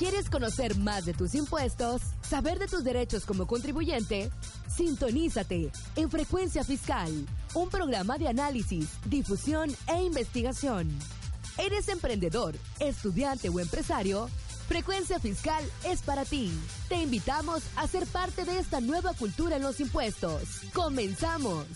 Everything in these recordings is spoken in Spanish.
¿Quieres conocer más de tus impuestos? ¿Saber de tus derechos como contribuyente? Sintonízate en Frecuencia Fiscal, un programa de análisis, difusión e investigación. ¿Eres emprendedor, estudiante o empresario? Frecuencia Fiscal es para ti. Te invitamos a ser parte de esta nueva cultura en los impuestos. ¡Comenzamos!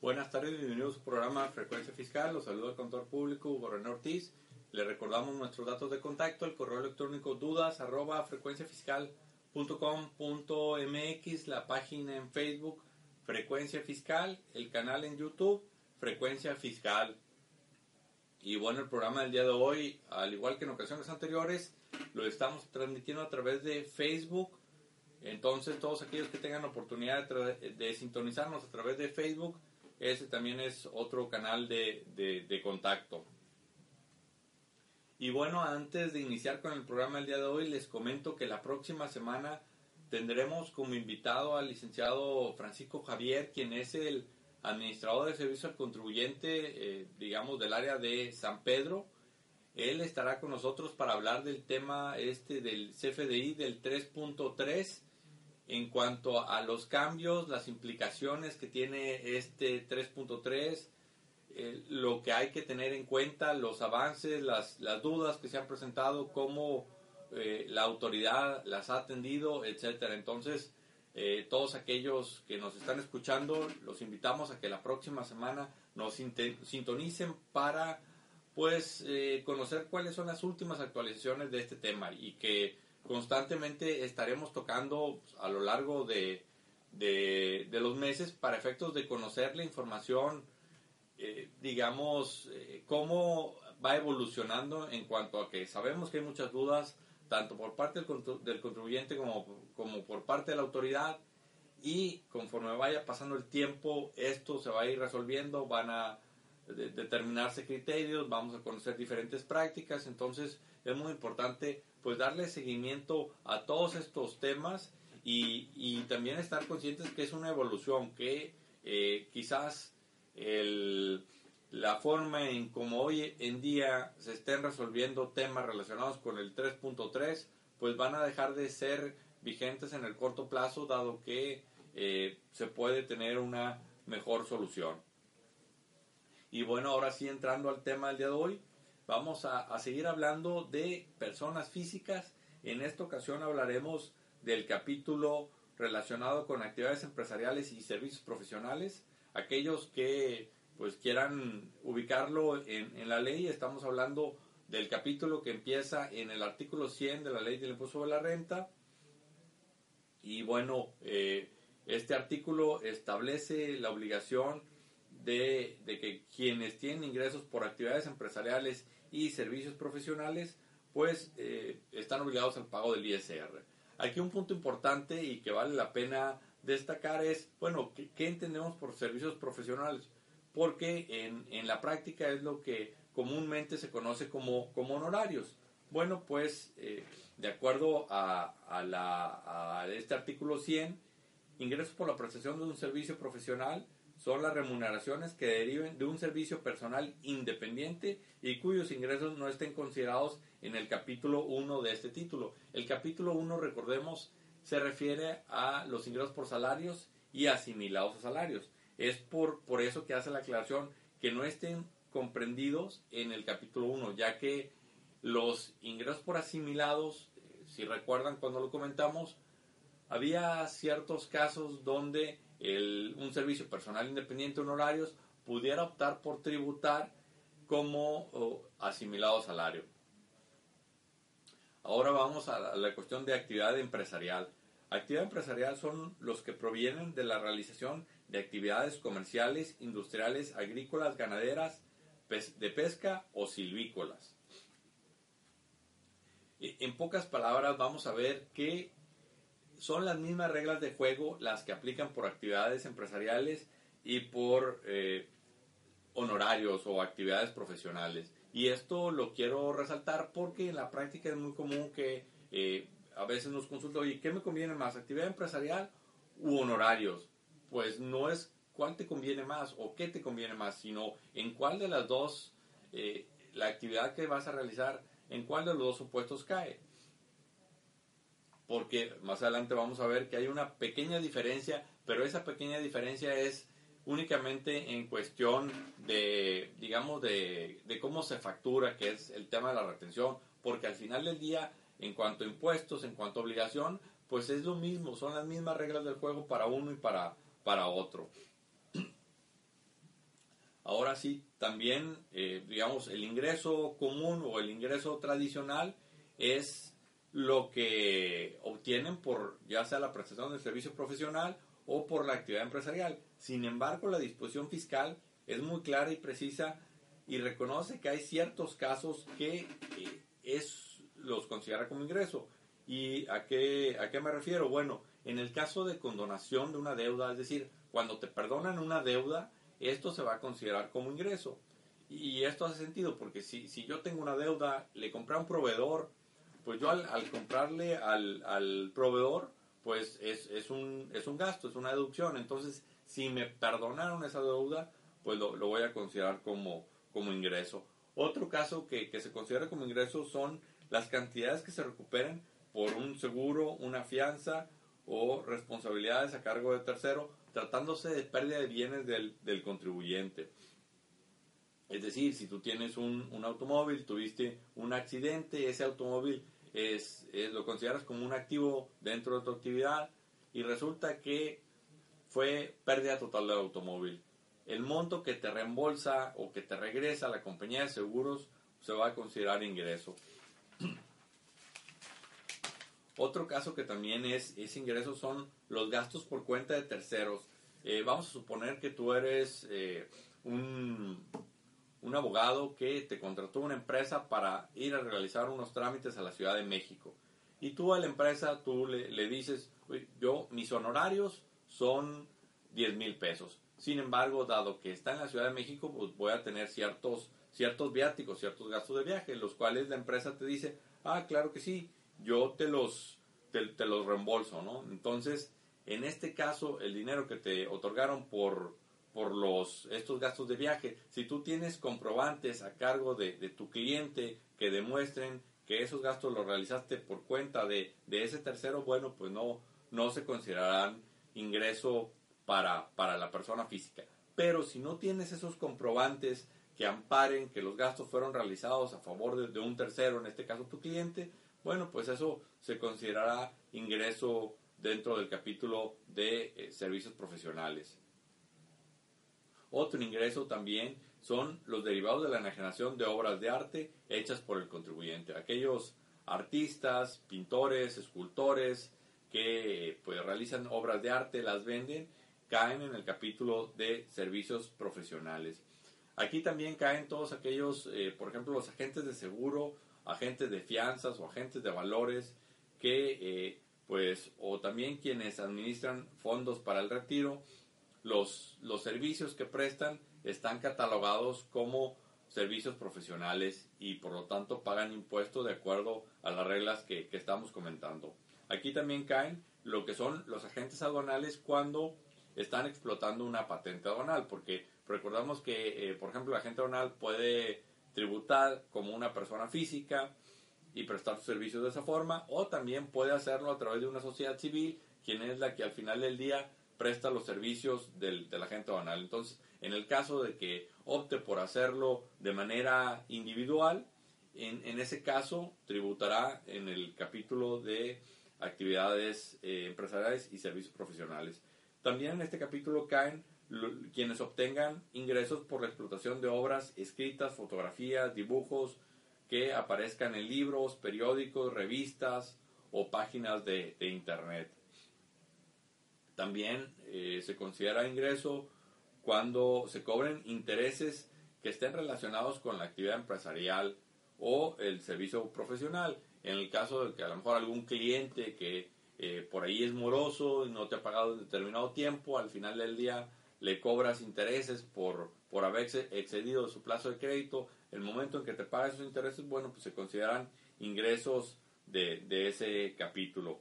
Buenas tardes, bienvenidos a su programa Frecuencia Fiscal. Los saludo al contador público Hugo Ortiz. Le recordamos nuestros datos de contacto, el correo electrónico dudas arroba frecuenciafiscal.com.mx, la página en Facebook Frecuencia Fiscal, el canal en YouTube Frecuencia Fiscal. Y bueno, el programa del día de hoy, al igual que en ocasiones anteriores, lo estamos transmitiendo a través de Facebook. Entonces, todos aquellos que tengan oportunidad de, sintonizarnos a través de Facebook, ese también es otro canal de contacto. Y bueno, antes de iniciar con el programa del día de hoy, les comento que la próxima semana tendremos como invitado al licenciado Francisco Javier, quien es el administrador de servicio al contribuyente, eh, digamos, del área de San Pedro. Él estará con nosotros para hablar del tema este del CFDI del 3.3 en cuanto a los cambios, las implicaciones que tiene este 3.3, eh, lo que hay que tener en cuenta, los avances, las, las dudas que se han presentado, cómo eh, la autoridad las ha atendido, etcétera. Entonces, eh, todos aquellos que nos están escuchando, los invitamos a que la próxima semana nos sintonicen para pues conocer cuáles son las últimas actualizaciones de este tema y que constantemente estaremos tocando a lo largo de, de los meses para efectos de conocer la información eh, digamos, eh, cómo va evolucionando en cuanto a que sabemos que hay muchas dudas, tanto por parte del, contribuyente como, como por parte de la autoridad, y conforme vaya pasando el tiempo, esto se va a ir resolviendo, van a determinarse criterios, vamos a conocer diferentes prácticas, entonces es muy importante pues darle seguimiento a todos estos temas y, y también estar conscientes que es una evolución, que eh, quizás la forma en como hoy en día se estén resolviendo temas relacionados con el 3.3, pues van a dejar de ser vigentes en el corto plazo, dado que eh, se puede tener una mejor solución. Y bueno, ahora sí entrando al tema del día de hoy, vamos a seguir hablando de personas físicas. En esta ocasión hablaremos del capítulo relacionado con actividades empresariales y servicios profesionales aquellos que pues quieran ubicarlo en, en, la ley, estamos hablando del capítulo que empieza en el artículo 100 de la ley del impuesto sobre la renta. Y bueno, eh, este artículo establece la obligación de, de, que quienes tienen ingresos por actividades empresariales y servicios profesionales, pues eh, están obligados al pago del ISR. Aquí un punto importante y que vale la pena destacar es, bueno, ¿qué, entendemos por servicios profesionales? Porque en, en, la práctica es lo que comúnmente se conoce como, como honorarios. Bueno, pues eh, de acuerdo a, a, la, a este artículo 100, ingresos por la prestación de un servicio profesional son las remuneraciones que deriven de un servicio personal independiente y cuyos ingresos no estén considerados en el capítulo 1 de este título. El capítulo 1, recordemos, se refiere a los ingresos por salarios y asimilados a salarios. Es por, por eso que hace la aclaración que no estén comprendidos en el capítulo 1, ya que los ingresos por asimilados, eh, si recuerdan cuando lo comentamos, había ciertos casos donde el, un servicio personal independiente honorarios pudiera optar por tributar como asimilado salario. Ahora vamos a la cuestión de actividad empresarial. Actividad empresarial son los que provienen de la realización de actividades comerciales, industriales, agrícolas, ganaderas, de pesca o silvícolas. En pocas palabras vamos a ver que son las mismas reglas de juego las que aplican por actividades empresariales y por eh, honorarios o actividades profesionales. Y esto lo quiero resaltar porque en la práctica es muy común que eh, a veces nos consulta, oye, ¿qué me conviene más, actividad empresarial u honorarios? Pues no es cuál te conviene más o qué te conviene más, sino en cuál de las dos eh, la actividad que vas a realizar, en cuál de los dos supuestos cae. Porque más adelante vamos a ver que hay una pequeña diferencia, pero esa pequeña diferencia es únicamente en cuestión de, digamos, de, de cómo se factura, que es el tema de la retención, porque al final del día, en cuanto a impuestos, en cuanto a obligación, pues es lo mismo, son las mismas reglas del juego para uno y para, para otro. Ahora sí, también, eh, digamos, el ingreso común o el ingreso tradicional es lo que obtienen por ya sea la prestación del servicio profesional o por la actividad empresarial. Sin embargo, la disposición fiscal es muy clara y precisa y reconoce que hay ciertos casos que eh, es, los considera como ingreso. ¿Y a qué, a qué me refiero? Bueno, en el caso de condonación de una deuda, es decir, cuando te perdonan una deuda, esto se va a considerar como ingreso. Y esto hace sentido porque si, si yo tengo una deuda, le compré a un proveedor, pues yo al, comprarle al, al, proveedor, pues es, es, un, es un gasto, es una deducción. Entonces, si me perdonaron esa deuda, pues lo, lo voy a considerar como, como ingreso. Otro caso que, que se considera como ingreso son las cantidades que se recuperan por un seguro, una fianza o responsabilidades a cargo de tercero tratándose de pérdida de bienes del, del contribuyente. Es decir, si tú tienes un, un, automóvil, tuviste un accidente, ese automóvil es, lo consideras como un activo dentro de tu actividad y resulta que fue pérdida total del automóvil. El monto que te reembolsa o que te regresa la compañía de seguros se va a considerar ingreso. Otro caso que también es, es ingreso son los gastos por cuenta de terceros. Eh, vamos a suponer que tú eres eh, un, un, abogado que te contrató una empresa para ir a realizar unos trámites a la Ciudad de México. Y tú a la empresa, tú le, le dices, yo, mis honorarios son 10 mil pesos. Sin embargo, dado que está en la Ciudad de México, pues voy a tener ciertos, ciertos viáticos, ciertos gastos de viaje, los cuales la empresa te dice, ah, claro que sí, yo te los, te, los reembolso, ¿no? Entonces, en este caso, el dinero que te otorgaron por, por los, estos gastos de viaje, si tú tienes comprobantes a cargo de, tu cliente que demuestren que esos gastos los realizaste por cuenta de, de, ese tercero, bueno, pues no, no se considerarán ingreso para, para la persona física. Pero si no tienes esos comprobantes que amparen que los gastos fueron realizados a favor de, un tercero, en este caso tu cliente, bueno, pues eso se considerará ingreso dentro del capítulo de eh, servicios profesionales. Otro ingreso también son los derivados de la enajenación de obras de arte hechas por el contribuyente. Aquellos artistas, pintores, escultores que pues, realizan obras de arte, las venden, caen en el capítulo de servicios profesionales. Aquí también caen todos aquellos, eh, por ejemplo, los agentes de seguro agentes de fianzas o agentes de valores que, eh, pues, o también quienes administran fondos para el retiro, los, los servicios que prestan están catalogados como servicios profesionales y por lo tanto pagan impuestos de acuerdo a las reglas que, estamos comentando. Aquí también caen lo que son los agentes aduanales cuando están explotando una patente aduanal, porque recordamos que, eh, por ejemplo, el agente aduanal puede tributar como una persona física y prestar sus servicios de esa forma, o también puede hacerlo a través de una sociedad civil, quien es la que al final del día presta los servicios del, del agente banal. Entonces, en el caso de que opte por hacerlo de manera individual, en, en ese caso tributará en el capítulo de actividades eh, empresariales y servicios profesionales. También en este capítulo caen quienes obtengan ingresos por la explotación de obras escritas, fotografías, dibujos que aparezcan en libros, periódicos, revistas o páginas de, Internet. También eh, se considera ingreso cuando se cobren intereses que estén relacionados con la actividad empresarial o el servicio profesional. En el caso de que a lo mejor algún cliente que eh, por ahí es moroso y no te ha pagado en determinado tiempo, al final del día le cobras intereses por, por haber excedido su plazo de crédito, el momento en que te paga esos intereses, bueno, pues se consideran ingresos de, de ese capítulo.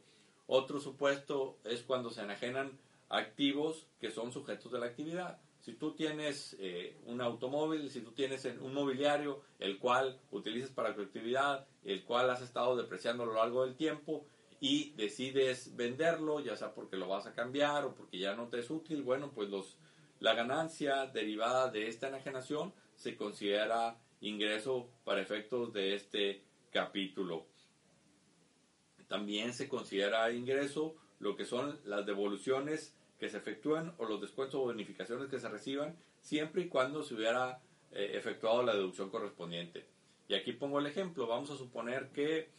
Otro supuesto es cuando se enajenan activos que son sujetos de la actividad. Si tú tienes eh, un automóvil, si tú tienes un mobiliario, el cual utilizas para tu actividad, el cual has estado depreciando a lo largo del tiempo y decides venderlo, ya sea porque lo vas a cambiar o porque ya no te es útil, bueno, pues los, la ganancia derivada de esta enajenación se considera ingreso para efectos de este capítulo. También se considera ingreso lo que son las devoluciones que se efectúan o los descuentos o bonificaciones que se reciban siempre y cuando se hubiera eh, efectuado la deducción correspondiente. Y aquí pongo el ejemplo. Vamos a suponer que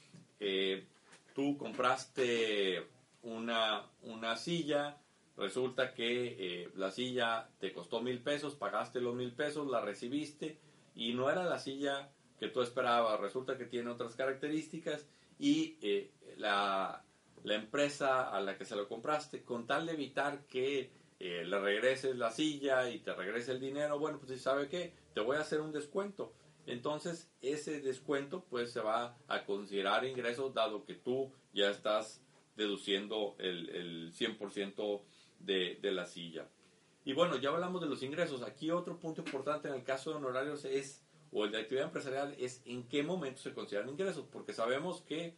eh, tú compraste una, una, silla, resulta que eh, la silla te costó mil pesos, pagaste los mil pesos, la recibiste y no era la silla que tú esperabas, resulta que tiene otras características y la, la empresa a la que se lo compraste, con tal de evitar que eh, le regreses la silla y te regrese el dinero, bueno, pues si sabe qué, te voy a hacer un descuento. Entonces, ese descuento pues se va a considerar ingreso dado que tú ya estás deduciendo el, el 100% de, de la silla. Y bueno, ya hablamos de los ingresos. Aquí otro punto importante en el caso de honorarios es, o el de actividad empresarial, es en qué momento se consideran ingresos, porque sabemos que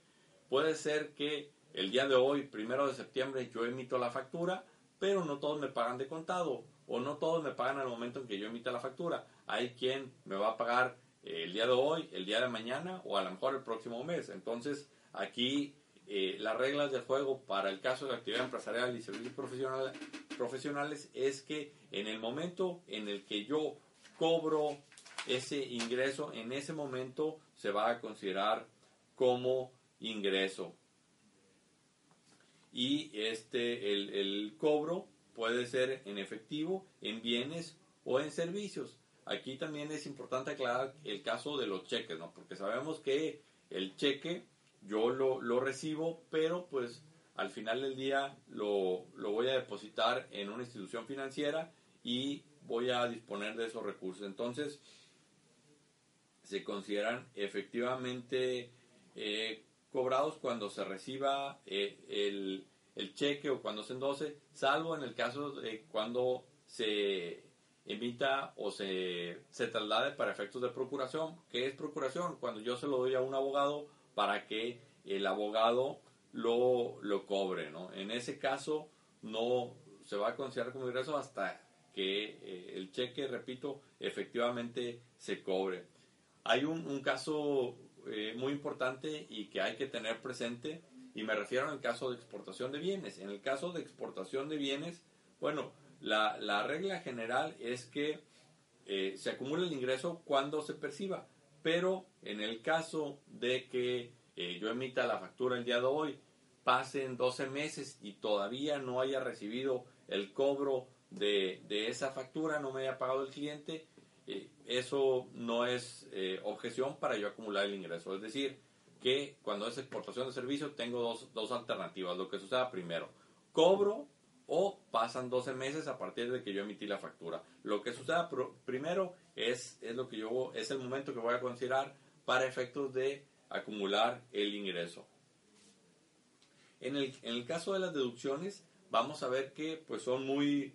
puede ser que el día de hoy, primero de septiembre, yo emito la factura, pero no todos me pagan de contado o no todos me pagan al momento en que yo emita la factura. Hay quien me va a pagar eh, el día de hoy, el día de mañana o a lo mejor el próximo mes. Entonces, aquí eh, las reglas del juego para el caso de actividad empresarial y servicios profesionales es que en el momento en el que yo cobro ese ingreso, en ese momento se va a considerar como ingreso y este, el, cobro puede ser en efectivo, en bienes o en servicios. Aquí también es importante aclarar el caso de los cheques, ¿no? Porque sabemos que el cheque yo lo, lo recibo, pero pues al final del día lo, lo, voy a depositar en una institución financiera y voy a disponer de esos recursos. Entonces, se consideran efectivamente eh, cobrados cuando se reciba eh, el, el, cheque o cuando se endose, salvo en el caso de cuando se emita o se, se traslade para efectos de procuración. ¿Qué es procuración? Cuando yo se lo doy a un abogado para que el abogado lo, lo cobre. ¿no? En ese caso no se va a considerar como ingreso hasta que eh, el cheque, repito, efectivamente se cobre. Hay un, un caso eh, muy importante y que hay que tener presente, y me refiero al caso de exportación de bienes. En el caso de exportación de bienes, bueno, la, la regla general es que eh, se acumula el ingreso cuando se perciba, pero en el caso de que eh, yo emita la factura el día de hoy, pasen 12 meses y todavía no haya recibido el cobro de, de esa factura, no me haya pagado el cliente, eso no es eh, objeción para yo acumular el ingreso. Es decir, que cuando es exportación de servicio tengo dos, dos alternativas. Lo que suceda primero, cobro o pasan 12 meses a partir de que yo emití la factura. Lo que suceda primero es, es, lo que yo, es el momento que voy a considerar para efectos de acumular el ingreso. En el, en el caso de las deducciones, vamos a ver que pues son muy,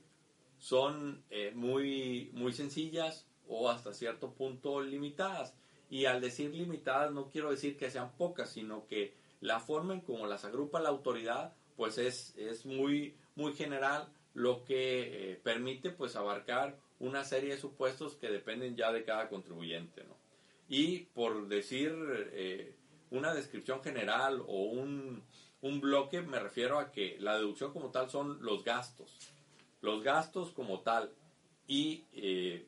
son, eh, muy, muy sencillas, o hasta cierto punto limitadas. Y al decir limitadas no quiero decir que sean pocas, sino que la forma en cómo las agrupa la autoridad pues es, es muy, muy general, lo que eh, permite pues abarcar una serie de supuestos que dependen ya de cada contribuyente. ¿no? Y por decir eh, una descripción general o un, un bloque, me refiero a que la deducción como tal son los gastos. Los gastos como tal. Y eh,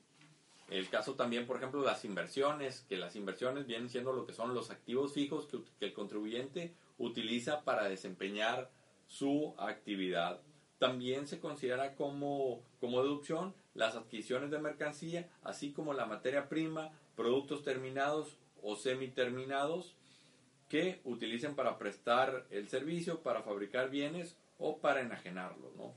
el caso también, por ejemplo, las inversiones, que las inversiones vienen siendo lo que son los activos fijos que, el contribuyente utiliza para desempeñar su actividad. También se considera como, como deducción las adquisiciones de mercancía, así como la materia prima, productos terminados o semiterminados que utilicen para prestar el servicio, para fabricar bienes o para enajenarlos. ¿no?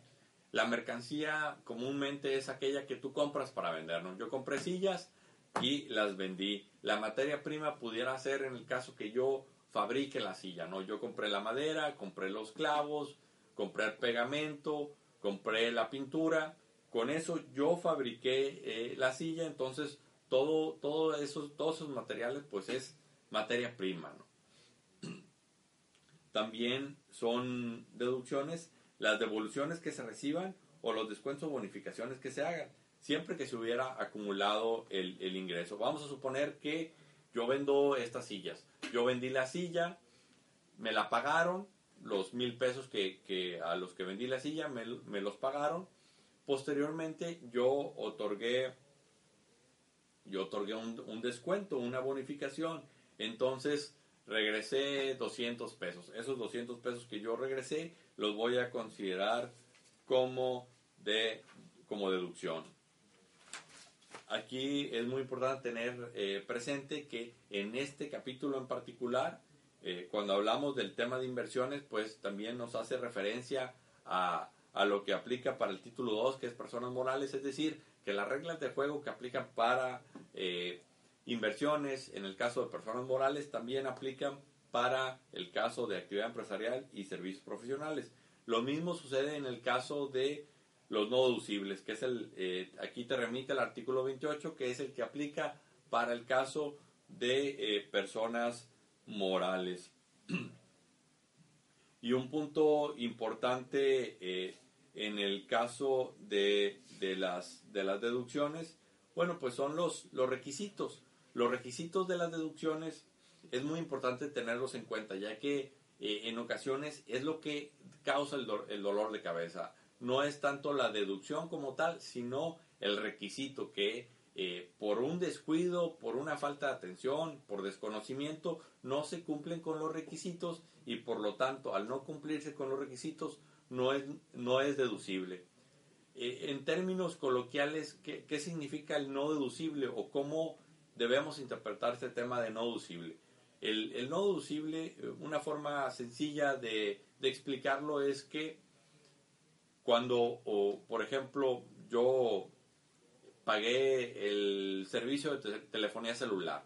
La mercancía comúnmente es aquella que tú compras para vender. Yo compré sillas y las vendí. La materia prima pudiera ser en el caso que yo fabrique la silla. ¿no? Yo compré la madera, compré los clavos, compré el pegamento, compré la pintura con eso yo fabriqué eh, la silla, entonces todo, todo esos, todos esos materiales pues es materia prima. También son deducciones las devoluciones que se reciban o los descuentos o bonificaciones que se hagan, siempre que se hubiera acumulado el, el ingreso. Vamos a suponer que yo vendo estas sillas. Yo vendí la silla, me la pagaron, los mil pesos que, a los que vendí la silla me, me los pagaron. Posteriormente yo otorgué, yo otorgué un, un, descuento, una bonificación. Entonces regresé 200 pesos. Esos 200 pesos que yo regresé los voy a considerar como, de, como deducción. Aquí es muy importante tener eh, presente que en este capítulo en particular, eh, cuando hablamos del tema de inversiones, pues también nos hace referencia a, a lo que aplica para el título 2, que es personas morales, es decir, que las reglas de juego que aplican para eh, inversiones, en el caso de personas morales, también aplican para el caso de actividad empresarial y servicios profesionales. Lo mismo sucede en el caso de los no deducibles, que es el, eh, aquí te remite el artículo 28, que es el que aplica para el caso de eh, personas morales. y un punto importante eh, en el caso de, de, las, de las deducciones, bueno, pues son los, los requisitos. Los requisitos de las deducciones es muy importante tenerlos en cuenta, ya que en ocasiones es lo que causa el, el dolor de cabeza no es tanto la deducción como tal, sino el requisito que eh, por un descuido, por una falta de atención, por desconocimiento, no se cumplen con los requisitos y por lo tanto, al no cumplirse con los requisitos, no es, no es deducible. Eh, en términos coloquiales, ¿qué, ¿qué, significa el no deducible o cómo debemos interpretar este tema de no deducible? El, el no deducible, eh, una forma sencilla de, de explicarlo es que cuando, por ejemplo, yo pagué el servicio de telefonía celular.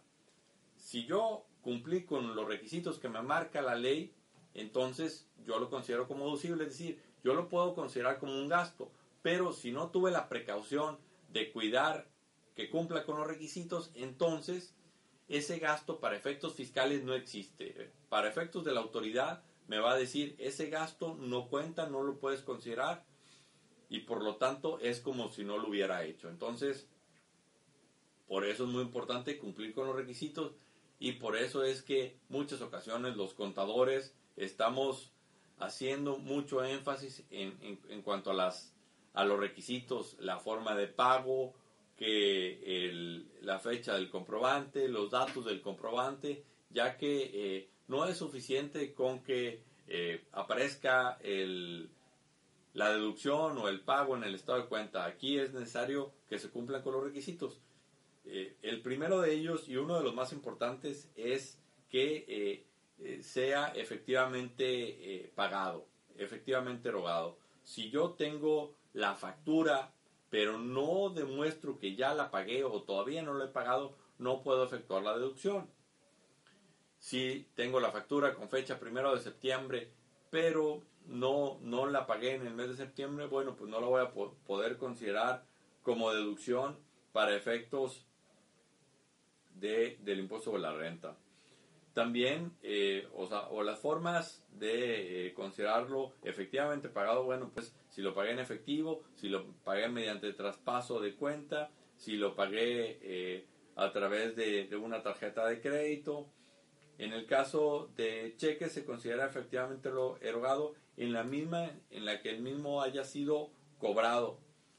Si yo cumplí con los requisitos que me marca la ley, entonces yo lo considero como deducible, es decir, yo lo puedo considerar como un gasto, pero si no tuve la precaución de cuidar que cumpla con los requisitos, entonces ese gasto para efectos fiscales no existe. Para efectos de la autoridad me va a decir, ese gasto no cuenta, no lo puedes considerar y por lo tanto es como si no lo hubiera hecho. Entonces, por eso es muy importante cumplir con los requisitos y por eso es que muchas ocasiones los contadores estamos haciendo mucho énfasis en, en, cuanto a, las, a los requisitos, la forma de pago, que la fecha del comprobante, los datos del comprobante, ya que eh, no es suficiente con que eh, aparezca la deducción o el pago en el estado de cuenta. Aquí es necesario que se cumplan con los requisitos. Eh, el primero de ellos y uno de los más importantes es que sea efectivamente pagado, efectivamente erogado. Si yo tengo la factura, pero no demuestro que ya la pagué o todavía no la he pagado, no puedo efectuar la deducción. Si tengo la factura con fecha primero de septiembre, pero no, no la pagué en el mes de septiembre, bueno, pues no la voy a poder considerar como deducción para efectos de, del impuesto de la renta. También, eh, o, sea, o las formas de eh, considerarlo efectivamente pagado, bueno, pues si lo pagué en efectivo, si lo pagué mediante traspaso de cuenta, si lo pagué eh, a través de, de, una tarjeta de crédito. En el caso de cheques se considera efectivamente lo erogado en la misma en la que el mismo haya sido cobrado,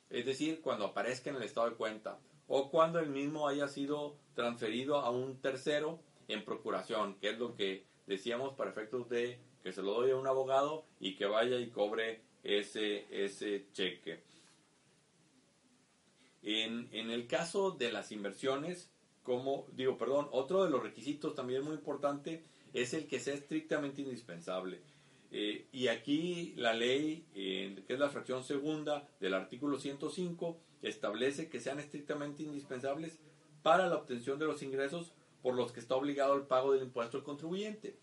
es decir, cuando aparezca en el estado de cuenta o cuando el mismo haya sido transferido a un tercero en procuración, que es lo que decíamos para efectos de que se lo doy a un abogado y que vaya y cobre ese, ese cheque. En, en el caso de las inversiones, como digo, perdón, otro de los requisitos también muy importante es el que sea estrictamente indispensable. Eh, y aquí la ley, que es la fracción segunda del artículo 105, establece que sean estrictamente indispensables para la obtención de los ingresos por los que está obligado el pago del impuesto al contribuyente.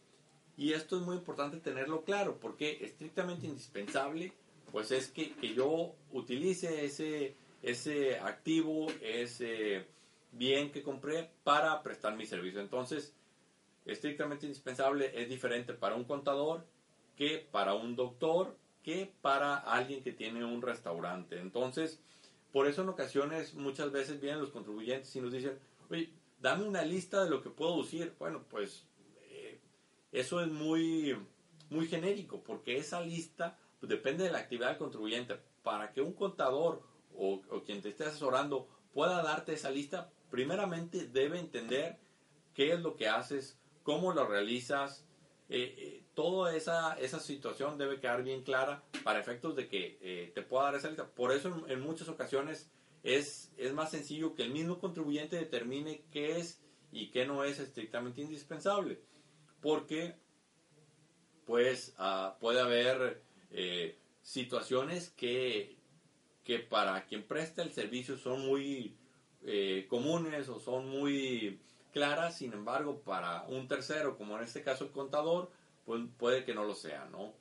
Y esto es muy importante tenerlo claro, porque estrictamente indispensable, pues es que, que yo utilice ese, ese activo, ese bien que compré para prestar mi servicio. Entonces, estrictamente indispensable es diferente para un contador que para un doctor que para alguien que tiene un restaurante. Entonces, por eso en ocasiones muchas veces vienen los contribuyentes y nos dicen, oye, dame una lista de lo que puedo decir. Bueno, pues eso es muy, muy genérico, porque esa lista pues, depende de la actividad del contribuyente. Para que un contador o, o quien te esté asesorando pueda darte esa lista, primeramente debe entender qué es lo que haces, cómo lo realizas, eh, eh, toda esa, esa situación debe quedar bien clara para efectos de que eh, te pueda dar esa lista. Por eso en, muchas ocasiones es, es más sencillo que el mismo contribuyente determine qué es y qué no es estrictamente indispensable. Porque pues ah, puede haber situaciones que, que para quien presta el servicio son muy comunes o son muy claras, sin embargo, para un tercero, como en este caso el contador, pues puede que no lo sea, ¿no?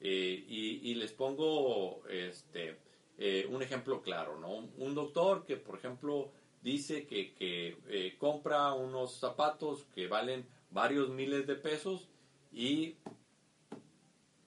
Eh, y, les pongo este, eh, un ejemplo claro, ¿no? Un doctor que, por ejemplo, dice que, eh, compra unos zapatos que valen varios miles de pesos y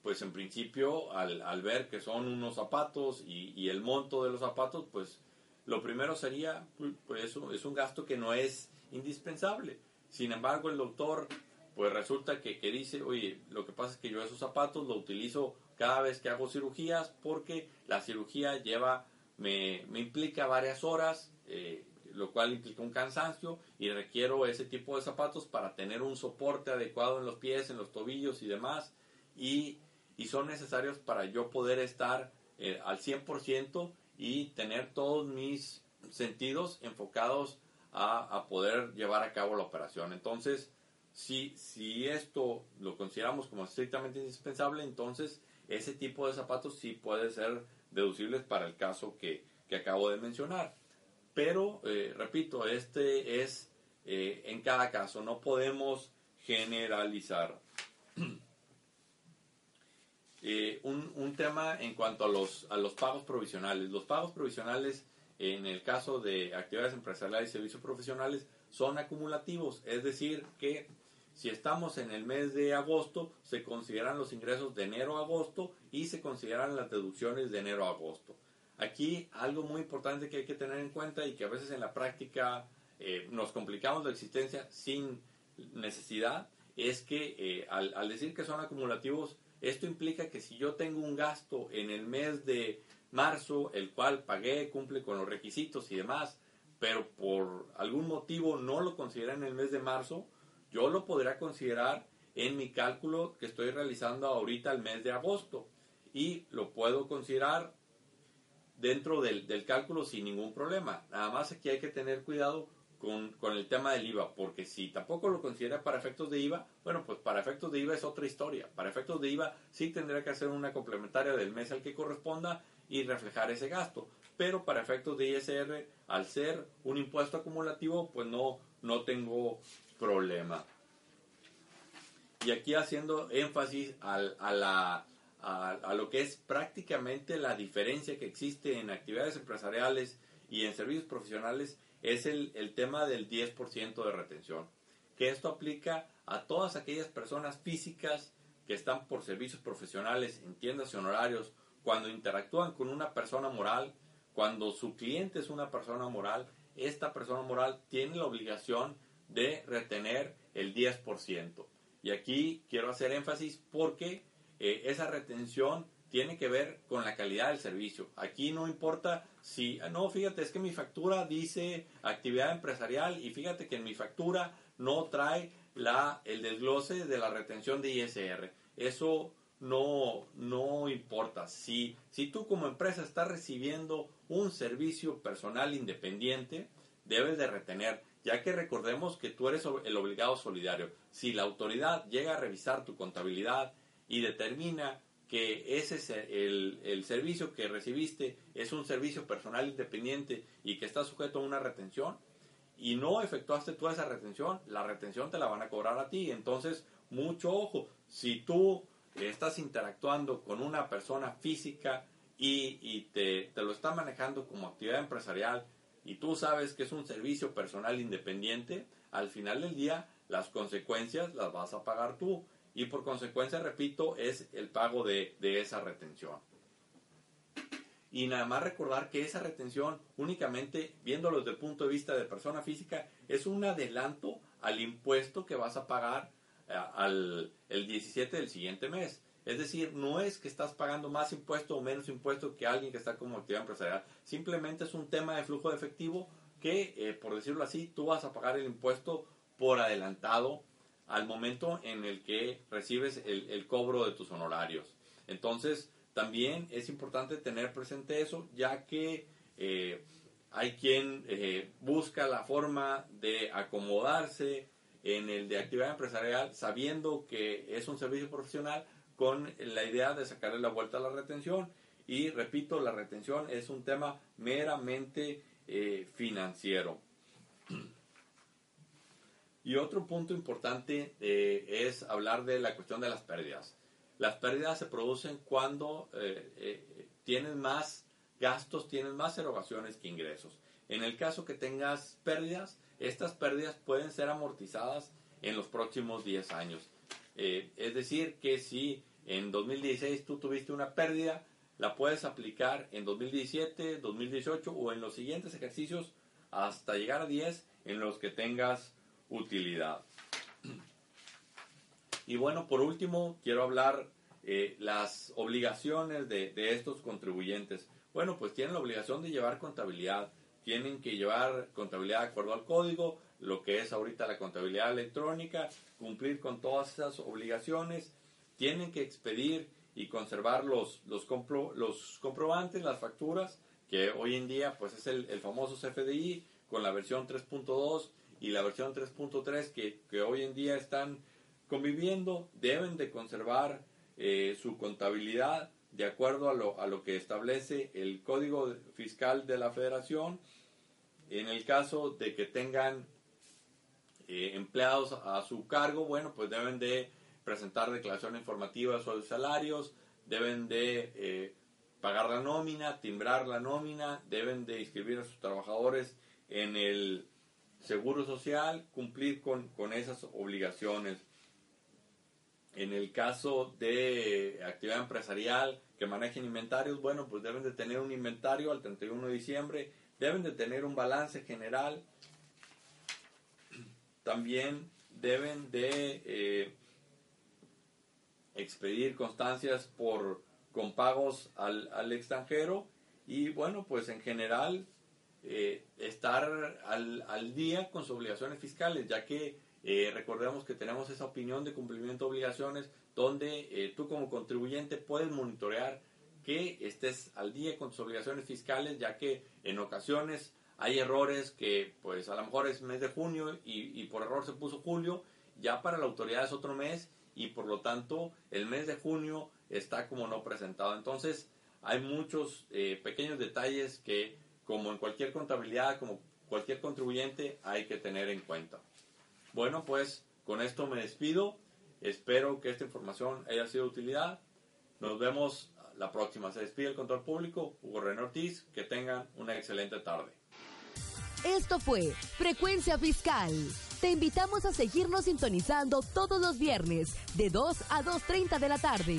pues en principio al, al ver que son unos zapatos y, y, el monto de los zapatos, pues lo primero sería, pues eso es un gasto que no es indispensable. Sin embargo, el doctor, pues resulta que, que dice, oye, lo que pasa es que yo esos zapatos lo utilizo cada vez que hago cirugías porque la cirugía lleva, me, me implica varias horas, eh, lo cual implica un cansancio y requiero ese tipo de zapatos para tener un soporte adecuado en los pies, en los tobillos y demás. Y, y son necesarios para yo poder estar eh, al 100% y tener todos mis sentidos enfocados a, poder llevar a cabo la operación. Entonces, si, si esto lo consideramos como estrictamente indispensable, entonces ese tipo de zapatos sí puede ser deducibles para el caso que, acabo de mencionar. Pero, eh, repito, este es eh, en cada caso, no podemos generalizar. Eh, un, un, tema en cuanto a los, a los pagos provisionales. Los pagos provisionales en el caso de actividades empresariales y servicios profesionales, son acumulativos, es decir, que si estamos en el mes de agosto, se consideran los ingresos de enero a agosto y se consideran las deducciones de enero a agosto. Aquí algo muy importante que hay que tener en cuenta y que a veces en la práctica eh, nos complicamos la existencia sin necesidad, es que eh, al, al decir que son acumulativos, esto implica que si yo tengo un gasto en el mes de marzo, el cual pagué, cumple con los requisitos y demás, pero por algún motivo no lo considera en el mes de marzo, yo lo podría considerar en mi cálculo que estoy realizando ahorita el mes de agosto y lo puedo considerar dentro del, del cálculo sin ningún problema. Nada más aquí hay que tener cuidado con, con, el tema del IVA, porque si tampoco lo considera para efectos de IVA, bueno, pues para efectos de IVA es otra historia. Para efectos de IVA sí tendría que hacer una complementaria del mes al que corresponda y reflejar ese gasto. Pero para efectos de ISR, al ser un impuesto acumulativo, pues no, no tengo problema. Y aquí haciendo énfasis al, a, la, a, lo que es prácticamente la diferencia que existe en actividades empresariales y en servicios profesionales, es el, el tema del 10% de retención. Que esto aplica a todas aquellas personas físicas que están por servicios profesionales en tiendas y honorarios cuando interactúan con una persona moral, cuando su cliente es una persona moral, esta persona moral tiene la obligación de retener el 10%. Y aquí quiero hacer énfasis porque eh, esa retención tiene que ver con la calidad del servicio. Aquí no importa si, ah, no, fíjate, es que mi factura dice actividad empresarial y fíjate que en mi factura no trae la, el desglose de la retención de ISR. Eso no, no importa. Si, si tú como empresa estás recibiendo un servicio personal independiente, debes de retener, ya que recordemos que tú eres el obligado solidario. Si la autoridad llega a revisar tu contabilidad y determina que ese es el, el servicio que recibiste es un servicio personal independiente y que está sujeto a una retención, y no efectuaste tú esa retención, la retención te la van a cobrar a ti. Entonces, mucho ojo, si tú estás interactuando con una persona física y, te, te, lo está manejando como actividad empresarial y tú sabes que es un servicio personal independiente, al final del día las consecuencias las vas a pagar tú y por consecuencia, repito, es el pago de, de esa retención. Y nada más recordar que esa retención, únicamente viéndolo desde el punto de vista de persona física, es un adelanto al impuesto que vas a pagar eh, al el 17 del siguiente mes. Es decir, no es que estás pagando más impuesto o menos impuesto que alguien que está como actividad empresarial. Simplemente es un tema de flujo de efectivo que, eh, por decirlo así, tú vas a pagar el impuesto por adelantado al momento en el que recibes el, cobro de tus honorarios. Entonces, también es importante tener presente eso, ya que eh, hay quien eh, busca la forma de acomodarse en el de actividad empresarial sabiendo que es un servicio profesional con la idea de sacarle la vuelta a la retención. Y repito, la retención es un tema meramente eh, financiero. Y otro punto importante eh, es hablar de la cuestión de las pérdidas. Las pérdidas se producen cuando eh, eh, tienes más gastos, tienes más erogaciones que ingresos. En el caso que tengas pérdidas, estas pérdidas pueden ser amortizadas en los próximos 10 años. es decir, que si en 2016 tú tuviste una pérdida, la puedes aplicar en 2017, 2018 o en los siguientes ejercicios hasta llegar a 10 en los que tengas utilidad. Y bueno, por último, quiero hablar eh, las obligaciones de, estos contribuyentes. Bueno, pues tienen la obligación de llevar contabilidad. Tienen que llevar contabilidad de acuerdo al código, lo que es ahorita la contabilidad electrónica, cumplir con todas esas obligaciones. Tienen que expedir y conservar los, los, los comprobantes, las facturas, que hoy en día pues es el famoso CFDI con la versión 3.2 y la versión 3.3 que, que, hoy en día están conviviendo deben de conservar eh, su contabilidad de acuerdo a lo, a lo que establece el Código Fiscal de la Federación. En el caso de que tengan eh, empleados a su cargo, bueno, pues deben de presentar declaración informativa sobre salarios, deben de eh, pagar la nómina, timbrar la nómina, deben de inscribir a sus trabajadores en el seguro social, cumplir con, esas obligaciones. En el caso de actividad empresarial que manejen inventarios, bueno, pues deben de tener un inventario al 31 de diciembre, deben de tener un balance general, también deben de eh, expedir constancias por con pagos al, al extranjero y bueno, pues en general eh, estar al, al, día con sus obligaciones fiscales, ya que eh, recordemos que tenemos esa opinión de cumplimiento de obligaciones donde eh, tú como contribuyente puedes monitorear que estés al día con tus obligaciones fiscales, ya que en ocasiones hay errores que pues a lo mejor es mes de junio y, y por error se puso julio, ya para la autoridad es otro mes y por lo tanto el mes de junio está como no presentado. Entonces hay muchos pequeños detalles que como en cualquier contabilidad, como cualquier contribuyente, hay que tener en cuenta. Bueno, pues con esto me despido. Espero que esta información haya sido de utilidad. Nos vemos la próxima. Se despide el control público, Hugo René Ortiz. Que tengan una excelente tarde. Esto fue Frecuencia Fiscal. Te invitamos a seguirnos sintonizando todos los viernes de 2 a 2.30 de la tarde.